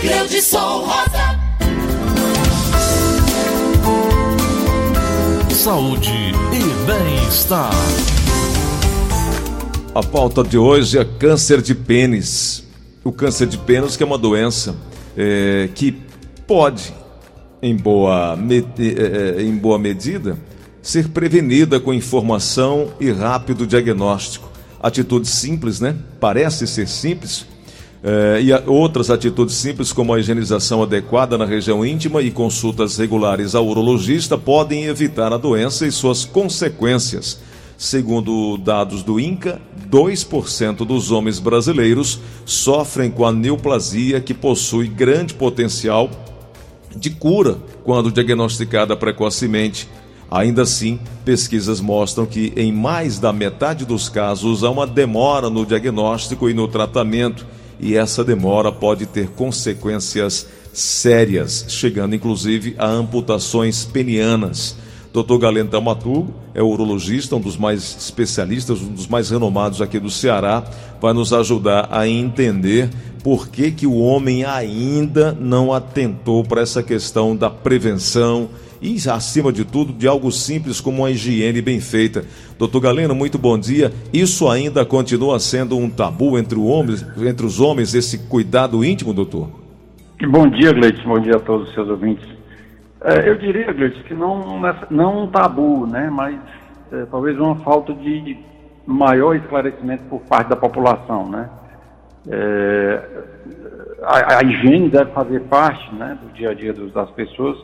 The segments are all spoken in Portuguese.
Gleudson Rosa. Saúde e bem-estar. A pauta de hoje é câncer de pênis. O câncer de pênis que é uma doença é, que pode, em boa, é, em boa medida, ser prevenida com informação e rápido diagnóstico. Atitude simples, né? Parece ser simples. É, e outras atitudes simples, como a higienização adequada na região íntima e consultas regulares ao urologista, podem evitar a doença e suas consequências. Segundo dados do INCA, 2% dos homens brasileiros sofrem com a neoplasia, que possui grande potencial de cura quando diagnosticada precocemente Ainda assim, pesquisas mostram que em mais da metade dos casos há uma demora no diagnóstico e no tratamento, e essa demora pode ter consequências sérias, chegando inclusive a amputações penianas. Dr. Galeno Tamaturgo é urologista, um dos mais especialistas, um dos mais renomados aqui do Ceará, vai nos ajudar a entender por que, que o homem ainda não atentou para essa questão da prevenção e, acima de tudo, de algo simples como uma higiene bem feita. Doutor Galeno, muito bom dia. Isso ainda continua sendo um tabu entre, entre os homens, esse cuidado íntimo, doutor? Bom dia, Gleice. Bom dia a todos os seus ouvintes. É, eu diria, Gleice, que não, não um tabu, né, mas é, talvez uma falta de maior esclarecimento por parte da população, né? É, a, a, higiene deve fazer parte né, do dia a dia das pessoas,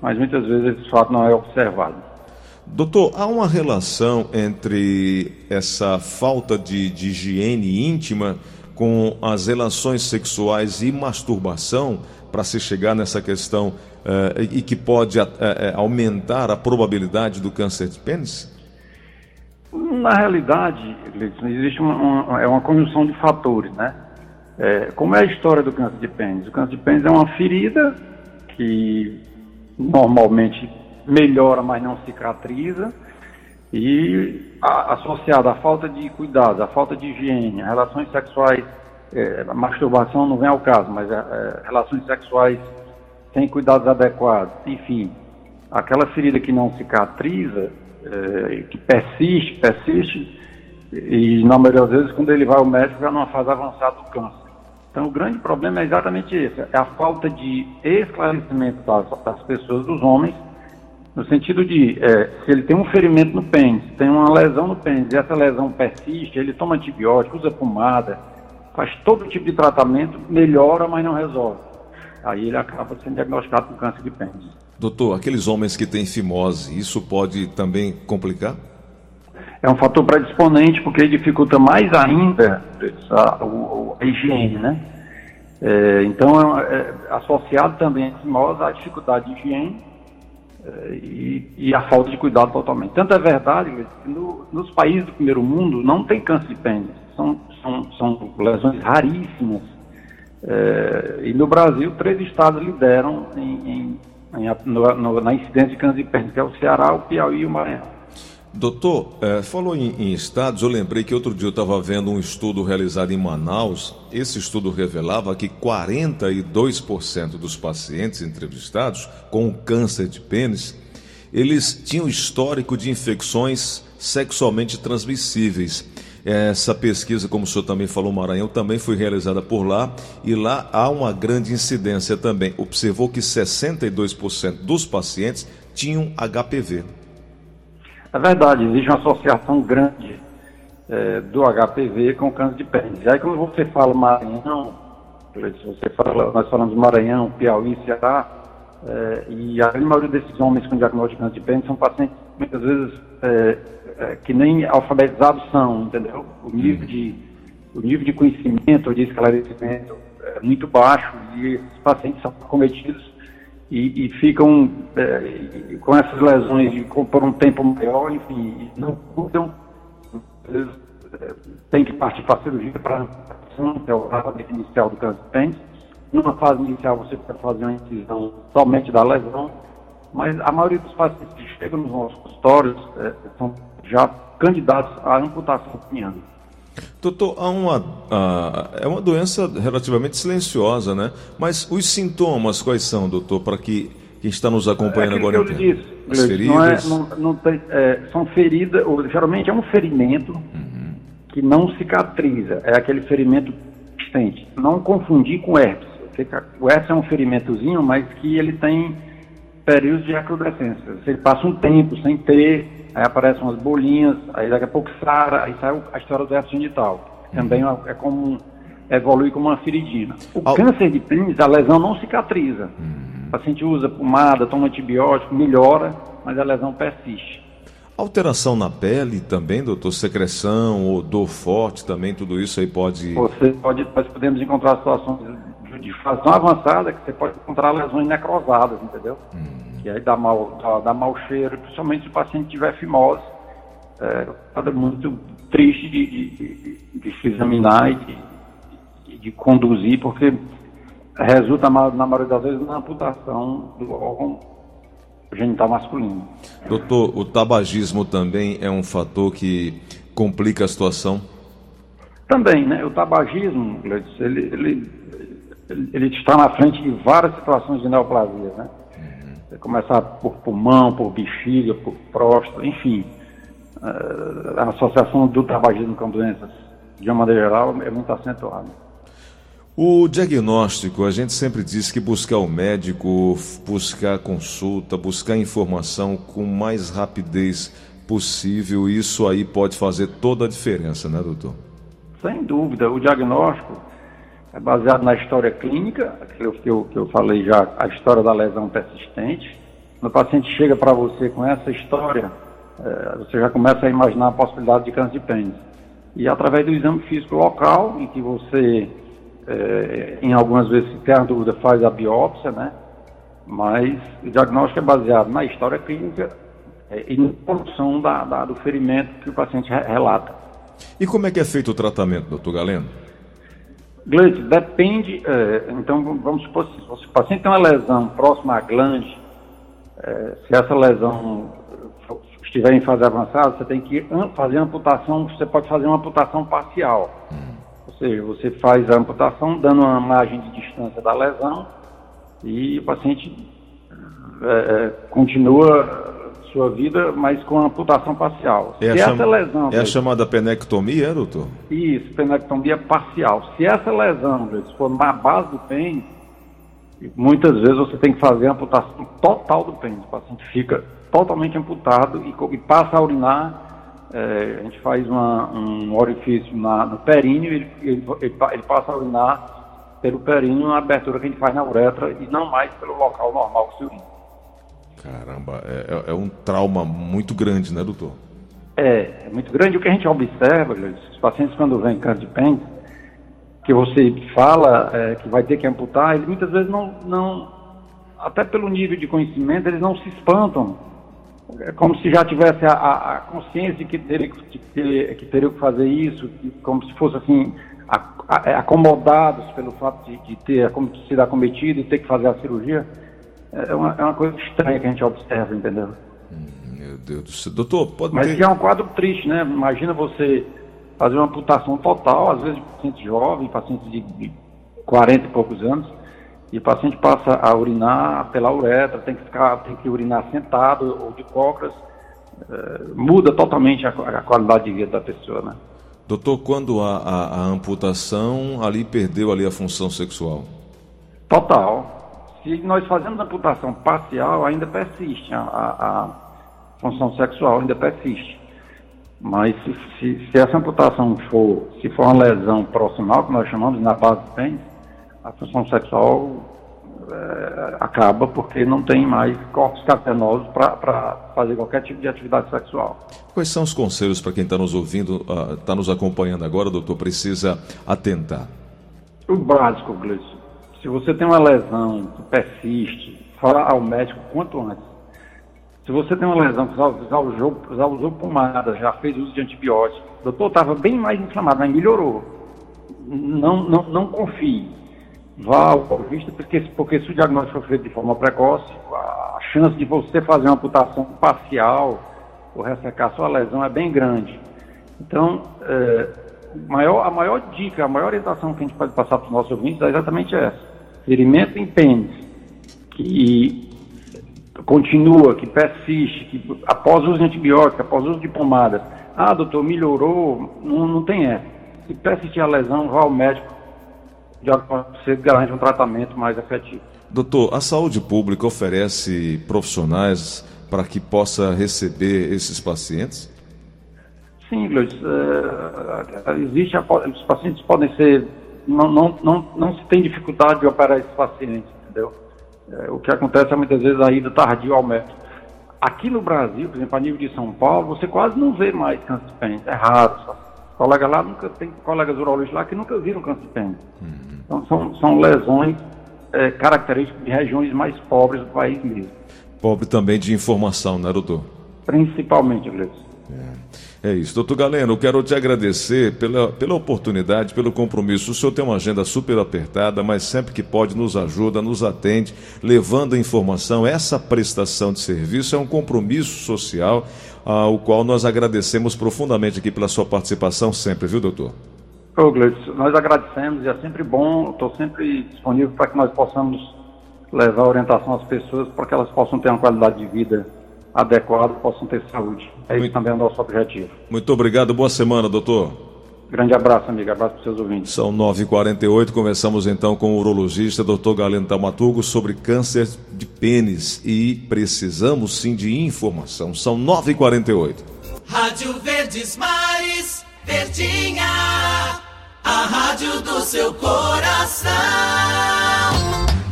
mas muitas vezes esse fato não é observado. Doutor, há uma relação entre essa falta de, de higiene íntima com as relações sexuais e masturbação para se chegar nessa questão uh, e que pode uh, aumentar a probabilidade do câncer de pênis? Na realidade, existe uma, uma, é uma conjunção de fatores, né? É, como é a história do câncer de pênis? O câncer de pênis é uma ferida que normalmente melhora, mas não cicatriza, e a, associada à falta de cuidado, à falta de higiene, relações sexuais, é, masturbação não vem ao caso, mas é, é, relações sexuais sem cuidados adequados, enfim, aquela ferida que não cicatriza, é, que persiste, persiste, e na maioria das vezes quando ele vai ao médico já numa fase avançada do câncer. Então, o grande problema é exatamente esse: é a falta de esclarecimento das, das pessoas, dos homens, no sentido de, é, se ele tem um ferimento no pênis, tem uma lesão no pênis, e essa lesão persiste, ele toma antibiótico, usa pomada, faz todo tipo de tratamento, melhora, mas não resolve. Aí ele acaba sendo diagnosticado com câncer de pênis. Doutor, aqueles homens que têm fimose, isso pode também complicar? É um fator predisponente porque dificulta mais ainda a, a, a higiene, né? É, então, é, é, associado também a fimose à dificuldade de higiene é, e, e, a falta de cuidado totalmente. Tanto é verdade que no, nos países do primeiro mundo não tem câncer de pênis, são, são, são lesões raríssimas. É, e no Brasil, três estados lideram em, em, em, no, no, na incidência de câncer de pênis, que é o Ceará, o Piauí e o Maranhão. Doutor, é, falou em, em, estados, eu lembrei que outro dia eu estava vendo um estudo realizado em Manaus. Esse estudo revelava que 42% dos pacientes entrevistados com câncer de pênis, eles tinham histórico de infecções sexualmente transmissíveis. Essa pesquisa, como o senhor também falou, Maranhão, também foi realizada por lá e lá há uma grande incidência também. Observou que 62% dos pacientes tinham HPV. É verdade, existe uma associação grande é, do HPV com câncer de pênis. E aí quando você fala Maranhão, você fala, nós falamos Maranhão, Piauí, Ceará, é, e a grande maioria desses homens com diagnóstico de câncer de pênis são pacientes muitas vezes é, é, que nem alfabetizados são, entendeu? O nível de, o nível de conhecimento ou de esclarecimento é muito baixo e esses pacientes são cometidos e, e ficam é, com essas lesões por um tempo maior, enfim, não cuidam, é, tem que partir para a cirurgia para a fase inicial do câncer pênis. Numa fase inicial você pode fazer uma incisão somente da lesão, mas a maioria dos pacientes que chegam nos nossos consultórios é, são já candidatos à amputação peniana. Doutor, há uma, é uma doença relativamente silenciosa, né? Mas os sintomas quais são, doutor, para que quem está nos acompanhando é agora entenda? As feridas? Não é, não, não tem, é, são feridas, ou, geralmente é um ferimento uhum. que não cicatriza, é aquele ferimento existente. Não confundir com herpes. O herpes é um ferimentozinho, mas que ele tem períodos de recrudescência. Você passa um tempo sem ter, aí aparecem umas bolinhas, aí daqui a pouco sara, aí sai a história do herpes genital. Também uhum. é como evolui como uma feridina. O Al... câncer de pênis, a lesão não cicatriza. Uhum. O paciente usa pomada, toma antibiótico, melhora, mas a lesão persiste. Alteração na pele também, doutor? Secreção, odor forte também, tudo isso aí pode. Você pode, nós podemos encontrar situações de fase avançada que você pode encontrar lesões necrosadas, entendeu? Hum que aí dá mal, dá, dá mau cheiro, principalmente se o paciente tiver fimose. É, é muito triste de, de, de, de se examinar e de, de, conduzir, porque resulta, na maioria das vezes, na amputação do órgão genital masculino. Doutor, o tabagismo também é um fator que complica a situação? Também, né? O tabagismo, ele, ele, ele, está na frente de várias situações de neoplasia, né? começar por pulmão, por bexiga, por próstata, enfim. Eh, a associação do tabagismo com doenças, de uma maneira geral, é muito acentuada. O diagnóstico, a gente sempre diz que buscar o médico, buscar consulta, buscar informação com mais rapidez possível, isso aí pode fazer toda a diferença, né, doutor? Sem dúvida. O diagnóstico é baseado na história clínica, aquilo que eu, que eu falei já, a história da lesão persistente. Quando o paciente chega para você com essa história, é, você já começa a imaginar a possibilidade de câncer de pênis. E através do exame físico local, em que você, é, em algumas vezes, se tem a dúvida, faz a biópsia, né? Mas o diagnóstico é baseado na história clínica é, e na condição da, da, do ferimento que o paciente relata. E como é que é feito o tratamento, doutor Galeno? Gleide, depende, é, então vamos supor, se o paciente tem uma lesão próxima à glande, é, se essa lesão estiver em fase avançada, você tem que fazer amputação, você pode fazer uma amputação parcial. Hum. Ou seja, você faz a amputação dando uma margem de distância da lesão e o paciente é, é continua sua vida, mas com amputação parcial. É, Se essa cham... lesão, é a chamada penectomia, é, doutor? Isso, penectomia parcial. Se essa lesão for na base do pênis, muitas vezes você tem que fazer a amputação total do pênis. O paciente fica totalmente amputado e, e passa a urinar. É, a gente faz uma, um orifício na, no períneo, ele, ele, ele, ele passa a urinar pelo períneo na abertura que a gente faz na uretra e não mais pelo local normal que se urina. Caramba, é, é, é, um trauma muito grande, né, doutor? É, é muito grande. O que a gente observa, os pacientes quando vêm câncer de pênis, que você fala é, que vai ter que amputar, eles muitas vezes não, não, até pelo nível de conhecimento, eles não se espantam. É como se já tivesse a, a, a consciência de que teria que, ter, que teria que fazer isso, como se fosse assim, acomodados pelo fato de, de ter sido acometido e ter que fazer a cirurgia é uma, é uma coisa estranha que a gente observa, entendeu? Hum, meu Deus do céu. Doutor, pode Mas ter... é um quadro triste, né? Imagina você fazer uma amputação total, às vezes paciente jovem, paciente de, de 40 e poucos anos, e o paciente passa a urinar pela uretra, tem que ficar, tem que urinar sentado ou de cócoras, é, muda totalmente a, a, qualidade de vida da pessoa, né? Doutor, quando a, a, a amputação ali perdeu ali a função sexual? Total, se nós fazemos amputação parcial, ainda persiste, a, a, a função sexual ainda persiste. Mas se, se, se, essa amputação for, se for uma lesão proximal, que nós chamamos na base do pênis, a função sexual é, acaba porque não tem mais corpos cavernosos para fazer qualquer tipo de atividade sexual. Quais são os conselhos para quem está nos ouvindo, está uh, nos acompanhando agora, doutor, precisa atentar? O básico, Gleison se você tem uma lesão que persiste, fala ao médico quanto antes. Se você tem uma lesão que já, usou, já usou pomada, já fez uso de antibiótico, o doutor estava bem mais inflamado, mas melhorou. Não, não, não confie. Vá ao oculista, porque, porque se o diagnóstico for feito de forma precoce, a chance de você fazer uma amputação parcial ou ressecar sua lesão é bem grande. Então, é, maior, a maior dica, a maior orientação que a gente pode passar para os nossos ouvintes é exatamente essa. Ferimento em pênis, que continua, que persiste, que após o uso de antibiótico, após o uso de pomada, ah, doutor, melhorou, não, não tem essa. Se persistir a lesão, vá ao médico, já você garante um tratamento mais efetivo. Doutor, a saúde pública oferece profissionais para que possa receber esses pacientes? Sim. Uh, existe a, os pacientes podem ser. Não, não, não, não se tem dificuldade de operar esses pacientes, entendeu? Uh, o que acontece é muitas vezes a ida tardio ao médico. Aqui no Brasil, por exemplo, a nível de São Paulo, você quase não vê mais câncer de pênis. É raro. Só. Colega lá nunca tem colegas urologistas lá que nunca viram câncer de pênis. Uhum. Então são, são lesões é, características de regiões mais pobres do país mesmo. Pobre também de informação, né, doutor? Principalmente, Gleison. É. é isso. Doutor Galeno, eu quero te agradecer pela, pela oportunidade, pelo compromisso. O senhor tem uma agenda super apertada, mas sempre que pode nos ajuda, nos atende, levando informação. Essa prestação de serviço é um compromisso social ao qual nós agradecemos profundamente aqui pela sua participação sempre, viu, doutor? Ô, Gleison, nós agradecemos e é sempre bom, estou sempre disponível para que nós possamos levar orientação às pessoas para que elas possam ter uma qualidade de vida adequada, possam ter saúde. É Muito... isso também é o nosso objetivo. Muito obrigado, boa semana, doutor. Grande abraço, amigo. Abraço para os seus ouvintes. São 9h48. Conversamos então com o urologista, doutor Galeno Tamaturgo, sobre câncer de pênis. E precisamos sim de informação. São 9h48. Rádio Verdes Mares, Verdinha, a rádio do seu coração.